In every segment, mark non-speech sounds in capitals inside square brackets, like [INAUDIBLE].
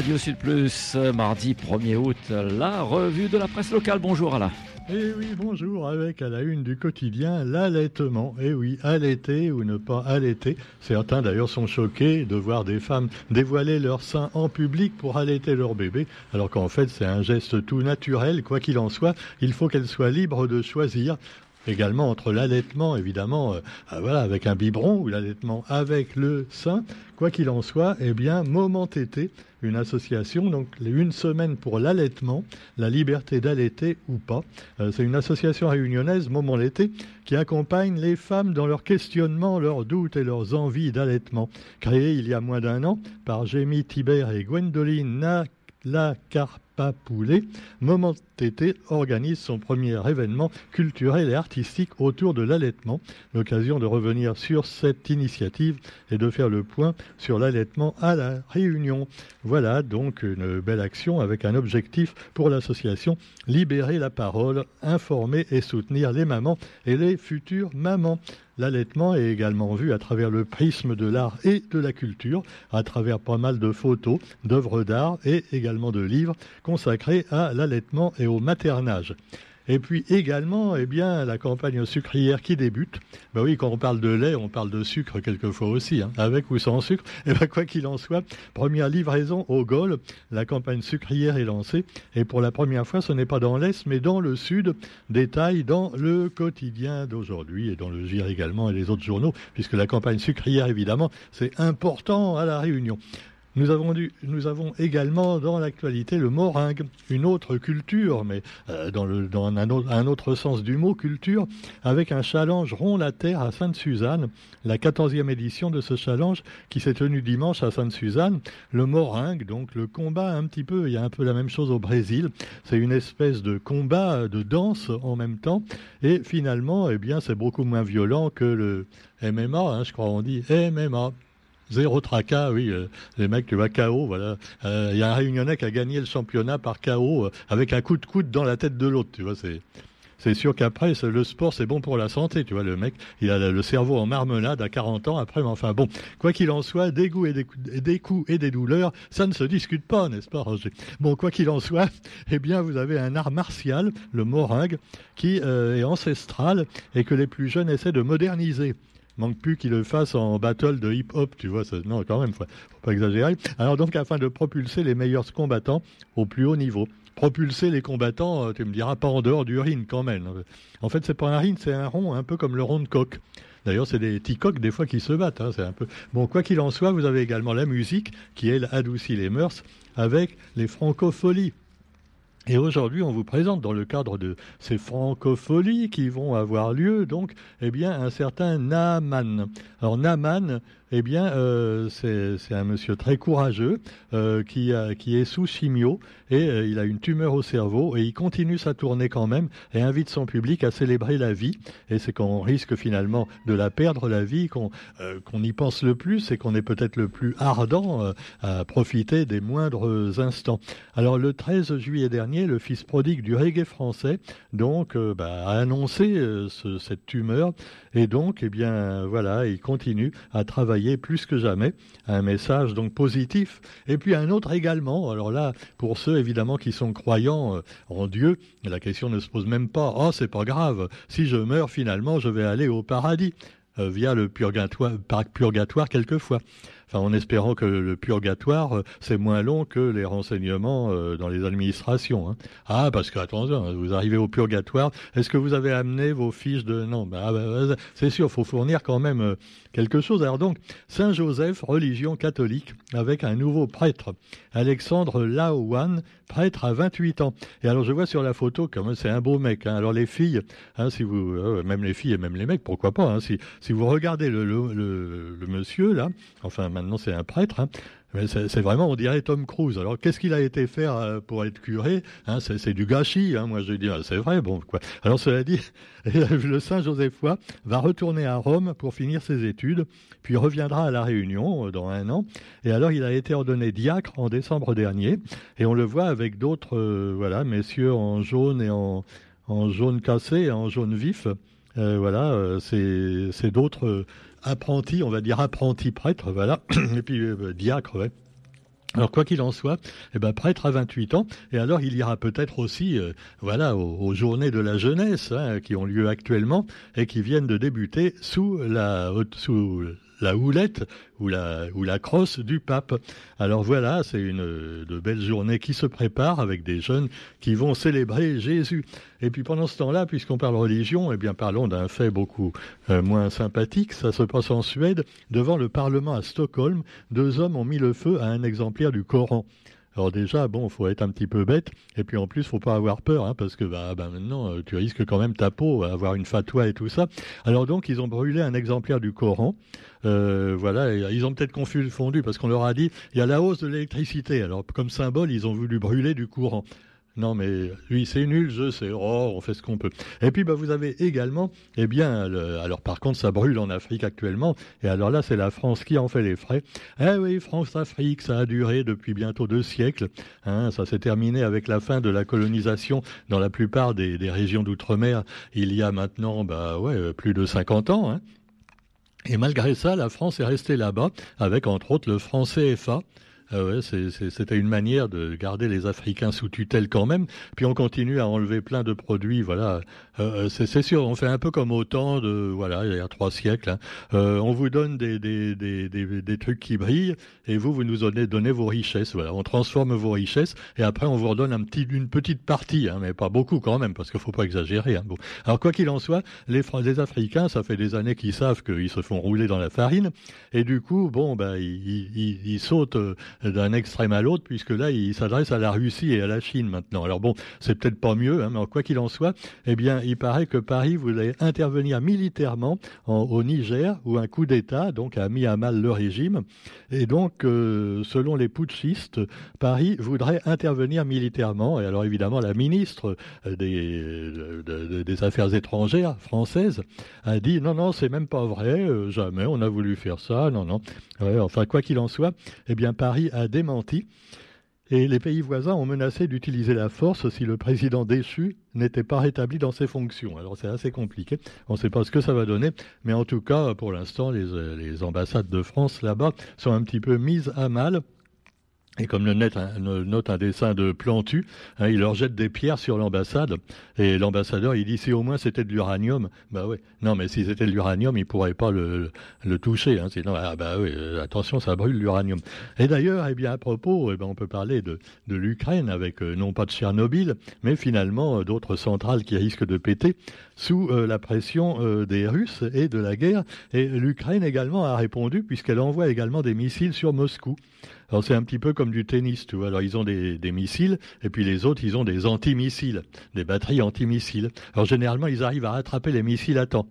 Radio Sud Plus, mardi 1er août, la revue de la presse locale. Bonjour Alain. Eh oui, bonjour, avec à la une du quotidien, l'allaitement. Eh oui, allaiter ou ne pas allaiter. Certains d'ailleurs sont choqués de voir des femmes dévoiler leur sein en public pour allaiter leur bébé, alors qu'en fait c'est un geste tout naturel, quoi qu'il en soit, il faut qu'elles soient libres de choisir également entre l'allaitement, évidemment, euh, voilà, avec un biberon ou l'allaitement avec le sein. Quoi qu'il en soit, eh bien, Moment Tété, une association, donc une semaine pour l'allaitement, la liberté d'allaiter ou pas. Euh, c'est une association réunionnaise, Moment l'été, qui accompagne les femmes dans leurs questionnements, leurs doutes et leurs envies d'allaitement. Créée il y a moins d'un an par Jamie Tibert et Gwendoline Poulet, Moment Tété organise son premier événement culturel et artistique autour de l'allaitement. L'occasion de revenir sur cette initiative et de faire le point sur l'allaitement à la Réunion. Voilà donc une belle action avec un objectif pour l'association libérer la parole, informer et soutenir les mamans et les futures mamans. L'allaitement est également vu à travers le prisme de l'art et de la culture, à travers pas mal de photos, d'œuvres d'art et également de livres consacré à l'allaitement et au maternage. Et puis également, eh bien, la campagne sucrière qui débute. Ben oui, quand on parle de lait, on parle de sucre quelquefois aussi, hein, avec ou sans sucre. [LAUGHS] Et ben quoi qu'il en soit, première livraison au Gaulle, la campagne sucrière est lancée. Et pour la première fois, ce n'est pas dans l'Est, mais dans le Sud. Détail dans le quotidien d'aujourd'hui et dans le GIR également et les autres journaux, puisque la campagne sucrière, évidemment, c'est important à la Réunion. Nous avons, également dans l'actualité le moringue, une autre culture, mais euh, dans, un, autre, sens du mot culture, avec un challenge rond la terre à Sainte-Suzanne, la 14e édition de ce challenge qui s'est tenu dimanche à Sainte-Suzanne. Le moringue, donc le combat un petit peu, il y a un peu la même chose au Brésil, c'est une espèce de combat de danse en même temps, et finalement, eh bien, c'est beaucoup moins violent que le MMA, hein, je crois on dit MMA. Zéro tracas, oui. Euh, les mecs, tu vois, KO, voilà. Il euh, y a un Réunionnais qui a gagné le championnat par KO euh, avec un coup de coude dans la tête de l'autre, tu vois. C'est c'est sûr qu'après, le sport, c'est bon pour la santé. Tu vois, le mec, il a le cerveau en marmelade à 40 ans après, mais enfin bon, quoi qu'il en soit, des goûts et des, des, coups et des douleurs, ça ne se discute pas, n'est-ce pas, Roger? Bon, quoi qu'il en soit, [LAUGHS] eh bien, vous avez un art martial, le moringue, qui est ancestral et que les plus jeunes essaient de moderniser manque plus qu'il le fasse en battle de hip-hop, tu vois. Ça, non, quand même, faut, faut pas exagérer. Alors donc, afin de propulser les meilleurs combattants au plus haut niveau. Propulser les combattants, euh, tu me diras, pas en dehors du ring quand même. En fait, c'est pas un ring, c'est un rond, un peu comme le rond de coq. D'ailleurs, c'est des petits coqs des fois qui se battent. Hein, c'est un peu bon. Quoi qu'il en soit, vous avez également la musique qui elle adoucit les mœurs avec les francopholies. Et aujourd'hui, on vous présente dans le cadre de ces francopholies qui vont avoir lieu, donc, eh bien, un certain Naaman. Alors, Naaman, eh bien, euh, c'est un monsieur très courageux euh, qui, est sous chimio et euh, il a une tumeur au cerveau et il continue sa tournée quand même et invite son public à célébrer la vie. Et c'est qu'on risque finalement de la perdre, la vie, qu'on qu'on y pense le plus et qu'on est peut-être le plus ardent à profiter des moindres instants. Alors, le 13 juillet dernier, le fils prodigue du reggae français donc bah, a annoncé ce, cette tumeur et donc, eh bien, voilà, il continue à travailler plus que jamais. Un message donc positif. Et puis un autre également. Alors là, pour ceux évidemment qui sont croyants euh, en Dieu, la question ne se pose même pas. Oh, c'est pas grave. Si je meurs finalement, je vais aller au paradis euh, via le purgatoire, purgatoire quelquefois en espérant que le purgatoire euh, c'est moins long que les renseignements euh, dans les administrations. Hein. Ah parce que attention, hein, vous arrivez au purgatoire, est-ce que vous avez amené vos fiches de non bah, ah, bah, bah, c'est sûr, faut fournir quand même euh, quelque chose. Alors donc Saint Joseph, religion catholique, avec un nouveau prêtre, Alexandre Laowan, prêtre à 28 ans. Et alors je vois sur la photo comme c'est un beau mec. Hein. Alors les filles, même les filles et même les mecs, pourquoi pas. Si, vous regardez le monsieur là, enfin maintenant c'est un prêtre, hein. c'est vraiment, on dirait Tom Cruise. Alors, qu'est-ce qu'il a été faire euh, pour être curé hein, C'est du gâchis, hein, moi je dis, c'est vrai, bon. Alors, cela dit, [LAUGHS] le Saint Joseph-Foy va retourner à Rome pour finir ses études, puis reviendra à La Réunion euh, dans un an. Et alors, il a été ordonné diacre en décembre dernier, et on le voit avec d'autres, euh, voilà, messieurs en jaune et en, en jaune cassé et en jaune vif. Voilà, c'est d'autres apprenti, on va dire apprenti prêtre, voilà, [CLEARS THROAT] et puis euh, diacre, ouais. Alors quoi qu'il en soit, eh ben, prêtre à 28 ans, et alors il ira peut-être aussi, euh, voilà, aux, journées de la jeunesse hein, qui ont lieu actuellement et qui viennent de débuter sous la sous la houlette ou la, ou la crosse du pape. Alors voilà, c'est une de belles journées qui se préparent avec des jeunes qui vont célébrer Jésus. Et puis pendant ce temps-là, puisqu'on parle religion, eh bien parlons d'un fait beaucoup euh, moins sympathique. Ça se passe en Suède, devant le Parlement à Stockholm. Deux hommes ont mis le feu à un exemplaire du Coran. Alors déjà, bon, faut être un petit peu bête, et puis en plus, faut pas avoir peur, hein, parce que bah, bah, maintenant, euh, tu risques quand même ta peau, avoir une fatwa et tout ça. Alors donc, ils ont brûlé un exemplaire du Coran. Euh, voilà, ils ont peut-être confondu parce qu'on leur a dit il y a la hausse de l'électricité. Alors comme symbole, ils ont voulu brûler du courant. Non, mais lui, c'est nul, je sais. Oh, on fait ce qu'on peut. Et puis, bah, vous avez également, eh bien, alors par contre, ça brûle en Afrique actuellement. Et alors là, c'est la France qui en fait les frais. Eh oui, France-Afrique, ça a duré depuis bientôt deux siècles. Hein, ça s'est terminé avec la fin de la colonisation dans la plupart des, régions d'outre-mer. Il y a maintenant, bah ouais, plus de 50 ans. Hein. Et malgré ça, la France est restée là-bas avec entre autres le franc CFA. Ah ouais, c'était une manière de garder les Africains sous tutelle quand même. Puis on continue à enlever plein de produits. Voilà, euh, euh, c'est sûr, on fait un peu comme au temps de voilà, il y a trois siècles. Hein. Euh, on vous donne des, des, des, des, trucs qui brillent et vous vous nous donnez, vos richesses. Voilà, on transforme vos richesses et après on vous redonne un petit, une petite partie, hein, mais pas beaucoup quand même parce qu'il faut pas exagérer. Hein. Bon. Alors quoi qu'il en soit, les, les Africains, ça fait des années qu'ils savent qu'ils se font rouler dans la farine et du coup, bon, ben ils, ils, ils sautent d'un extrême à l'autre, puisque là, il s'adresse à la Russie et à la Chine maintenant. Alors bon, c'est peut-être pas mieux, hein, mais quoi qu'il en soit, eh bien, il paraît que Paris voulait intervenir militairement au Niger, où un coup d'État donc a mis à mal le régime, et donc, euh, selon les putschistes, Paris voudrait intervenir militairement. Et alors, évidemment, la ministre des, Affaires étrangères française a dit non, non, c'est même pas vrai, euh, jamais on a voulu faire ça, non, non. enfin, quoi qu'il en soit, eh bien, Paris a démenti. Et les pays voisins ont menacé d'utiliser la force si le président déchu n'était pas rétabli dans ses fonctions. Alors c'est assez compliqué, on ne sait pas ce que ça va donner, mais en tout cas, pour l'instant, les, les ambassades de France là-bas sont un petit peu mises à mal et comme le note un, dessin de Plantu, hein, il leur jette des pierres sur l'ambassade. Et l'ambassadeur, il dit si au moins c'était de l'uranium, bah oui. Non, mais si c'était de l'uranium, il pourrait pas le, toucher. Hein, sinon, ah bah euh, attention, ça brûle l'uranium. Et d'ailleurs, eh bien à propos, eh ben, on peut parler de, l'Ukraine avec euh, non pas de Tchernobyl, mais finalement euh, d'autres centrales qui risquent de péter sous la pression des Russes et de la guerre. Et l'Ukraine également a répondu puisqu'elle envoie également des missiles sur Moscou. Alors c'est un petit peu comme du tennis, tu vois. Alors ils ont des, des missiles et puis les autres ils ont des antimissiles, des batteries antimissiles. Alors généralement ils arrivent à rattraper les missiles à temps.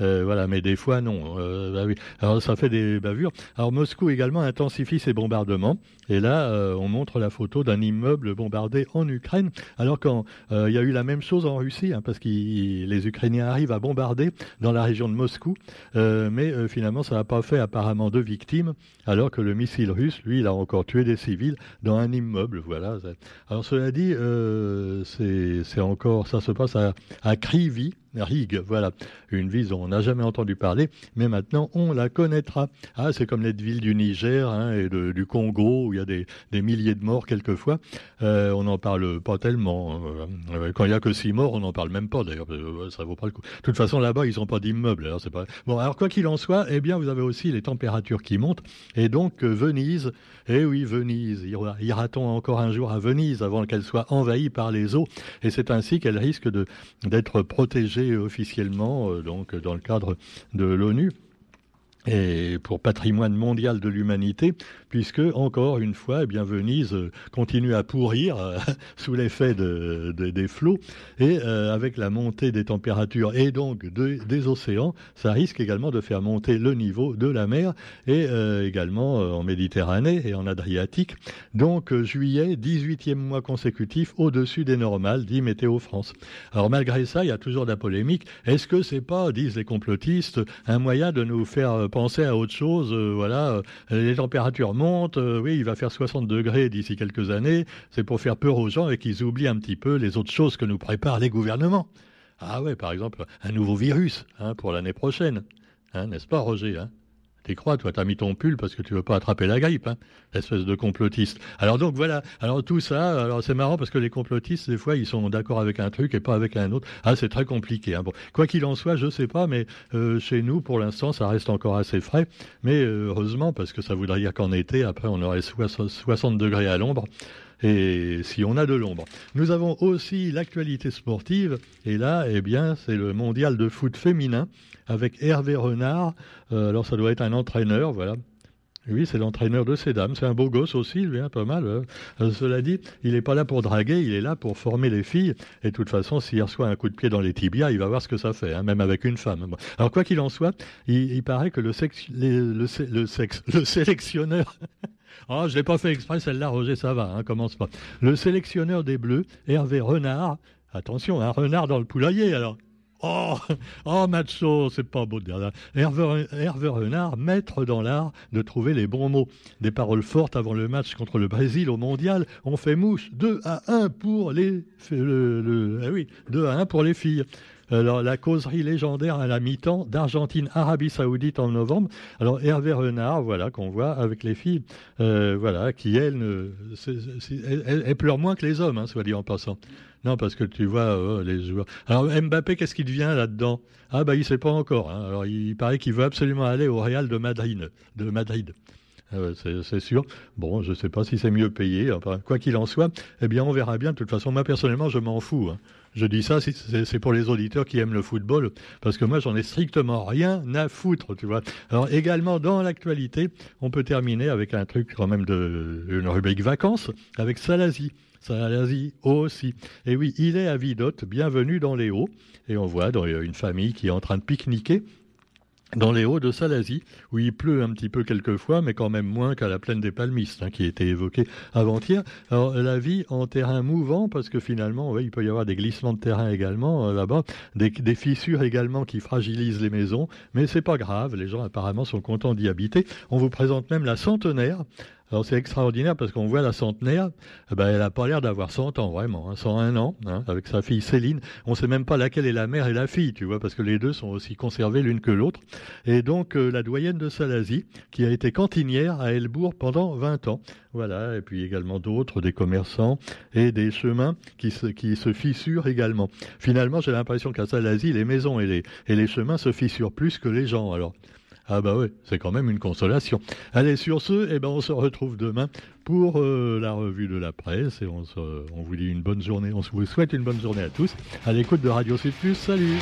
Euh, voilà, mais des fois non. Euh, bah. Alors ça fait des bavures. Alors Moscou également intensifie ses bombardements. Et là, euh, on montre la photo d'un immeuble bombardé en Ukraine. Alors quand il y a eu la même chose en Russie, hein, parce que les Ukrainiens arrivent à bombarder dans la région de Moscou, mais finalement ça n'a pas fait apparemment de victimes, alors que le missile russe, lui, il a encore tué des civils dans un immeuble. Voilà. Alors cela dit, c'est encore, ça se passe à, à Krivy, Rig, voilà, une ville dont on n'a jamais entendu parler, mais maintenant on la connaîtra. Ah, c'est comme les villes du Niger hein, et du Congo où il y a des, milliers de morts quelquefois. Euh, on n'en parle pas tellement. Euh, quand il y a que six morts, on n'en parle même pas d'ailleurs. Ça vaut pas le coup. De toute façon, là-bas, ils n'ont pas d'immeuble. Alors pas. Bon, alors quoi qu'il en soit, eh bien, vous avez aussi les températures qui montent et donc euh, Venise. Eh oui, Venise. Ira-t-on encore un jour à Venise avant qu'elle soit envahie par les eaux? Et c'est ainsi qu'elle risque d'être protégée officiellement, euh, donc dans le cadre de l'ONU et pour patrimoine mondial de l'humanité, puisque encore une fois, eh bien Venise euh, continue à pourrir euh, [LAUGHS] sous l'effet de, des flots et euh, avec la montée des températures et donc des océans, ça risque également de faire monter le niveau de la mer et également en Méditerranée et en Adriatique. Donc juillet, 18e mois consécutif au-dessus des normales, dit Météo France. Alors malgré ça, il y a toujours de la polémique. Est-ce que c'est pas, disent les complotistes, un moyen de nous faire penser à autre chose. Euh, voilà, euh, les températures montent. Euh, oui, il va faire 60 degrés d'ici quelques années. C'est pour faire peur aux gens et qu'ils oublient un petit peu les autres choses que nous préparent les gouvernements. Ah ouais, par exemple, un nouveau virus hein, pour l'année prochaine. Hein, n'est-ce pas, Roger hein? T'y crois, toi, t'as mis ton pull parce que tu veux pas attraper la grippe, hein, espèce de complotiste. Alors donc voilà, alors tout ça, alors c'est marrant parce que les complotistes, des fois, ils sont d'accord avec un truc et pas avec un autre. Ah, c'est très compliqué. Hein. Bon, quoi qu'il en soit, je sais pas, mais euh, chez nous, pour l'instant, ça reste encore assez frais. Mais euh, heureusement, parce que ça voudrait dire qu'en été, après, on aurait 60 degrés à l'ombre et si on a de l'ombre. Nous avons aussi l'actualité sportive, et là, eh bien, c'est le mondial de foot féminin avec Hervé Renard. Euh, alors ça doit être un entraîneur, voilà. Oui, c'est l'entraîneur de ces dames. C'est un beau gosse aussi, il vient pas mal. Hein. Euh, cela dit, il n'est pas là pour draguer, il est là pour former les filles. Et de toute façon, s'il reçoit un coup de pied dans les tibias, il va voir ce que ça fait, hein, même avec une femme. Alors quoi qu'il en soit, il, paraît que le, sexe, le, sexe, le sélectionneur... [LAUGHS] oh, je l'ai pas fait exprès, celle-là, Roger, ça va, hein, commence pas. Le sélectionneur des Bleus, Hervé Renard, attention, un renard dans le poulailler, alors Oh, oh macho, c'est pas beau de dire ça. Hervé, Renard, maître dans l'art de trouver les bons mots. Des paroles fortes avant le match contre le Brésil au mondial. On fait mouche 2 à 1 pour les, le, eh oui, 2 à 1 pour les filles. Alors, la causerie légendaire à la mi-temps d'Argentine-Arabie Saoudite en novembre. Alors, Hervé Renard, voilà, qu'on voit avec les filles, euh, voilà, qui, elles, ne, elles, pleurent moins que les hommes, hein, soit dit en passant. Non, parce que tu vois, oh, les joueurs. Alors, Mbappé, qu'est-ce qu'il devient là-dedans? Ah, bah, il sait pas encore. Hein. Alors, il paraît qu'il veut absolument aller au Real de Madrid. De Madrid. Ah c'est sûr. Bon, je ne sais pas si c'est mieux payé. quoi qu'il en soit, eh bien, on verra bien. De toute façon, moi, personnellement, je m'en fous. Hein. Je dis ça, c'est pour les auditeurs qui aiment le football, parce que moi, j'en ai strictement rien à foutre, tu vois. Alors, également, dans l'actualité, on peut terminer avec un truc quand même de une rubrique vacances, avec Salazie. Salazie aussi. Et oui, il est à Vidotte, bienvenue dans les Hauts. Et on voit dans une famille qui est en train de pique-niquer dans les Hauts de Salazie, où il pleut un petit peu quelquefois, mais quand même moins qu'à la plaine des Palmistes, hein, qui était évoquée avant-hier. Alors, la vie en terrain mouvant, parce que finalement, il peut y avoir des glissements de terrain également euh, là-bas, des, des, fissures également qui fragilisent les maisons, mais c'est pas grave, les gens apparemment sont contents d'y habiter. On vous présente même la centenaire, alors c'est extraordinaire parce qu'on voit la centenaire, eh ben, elle n'a pas l'air d'avoir 100 ans vraiment, hein, 101 ans, hein, avec sa fille Céline. On ne sait même pas laquelle est la mère et la fille, tu vois, parce que les deux sont aussi conservées l'une que l'autre. Et donc euh, la doyenne de Salazie, qui a été cantinière à Elbourg pendant 20 ans. Voilà, et puis également d'autres, des commerçants et des chemins qui se, qui se fissurent également. Finalement, j'ai l'impression qu'à Salazie, les maisons et les, et les chemins se fissurent plus que les gens. Alors, ah bah oui, c'est quand même une consolation. Allez, sur ce, eh ben, on se retrouve demain pour euh, la revue de la presse et on, vous dit une bonne journée, on vous souhaite une bonne journée à tous à l'écoute de Radio Sud Plus. Salut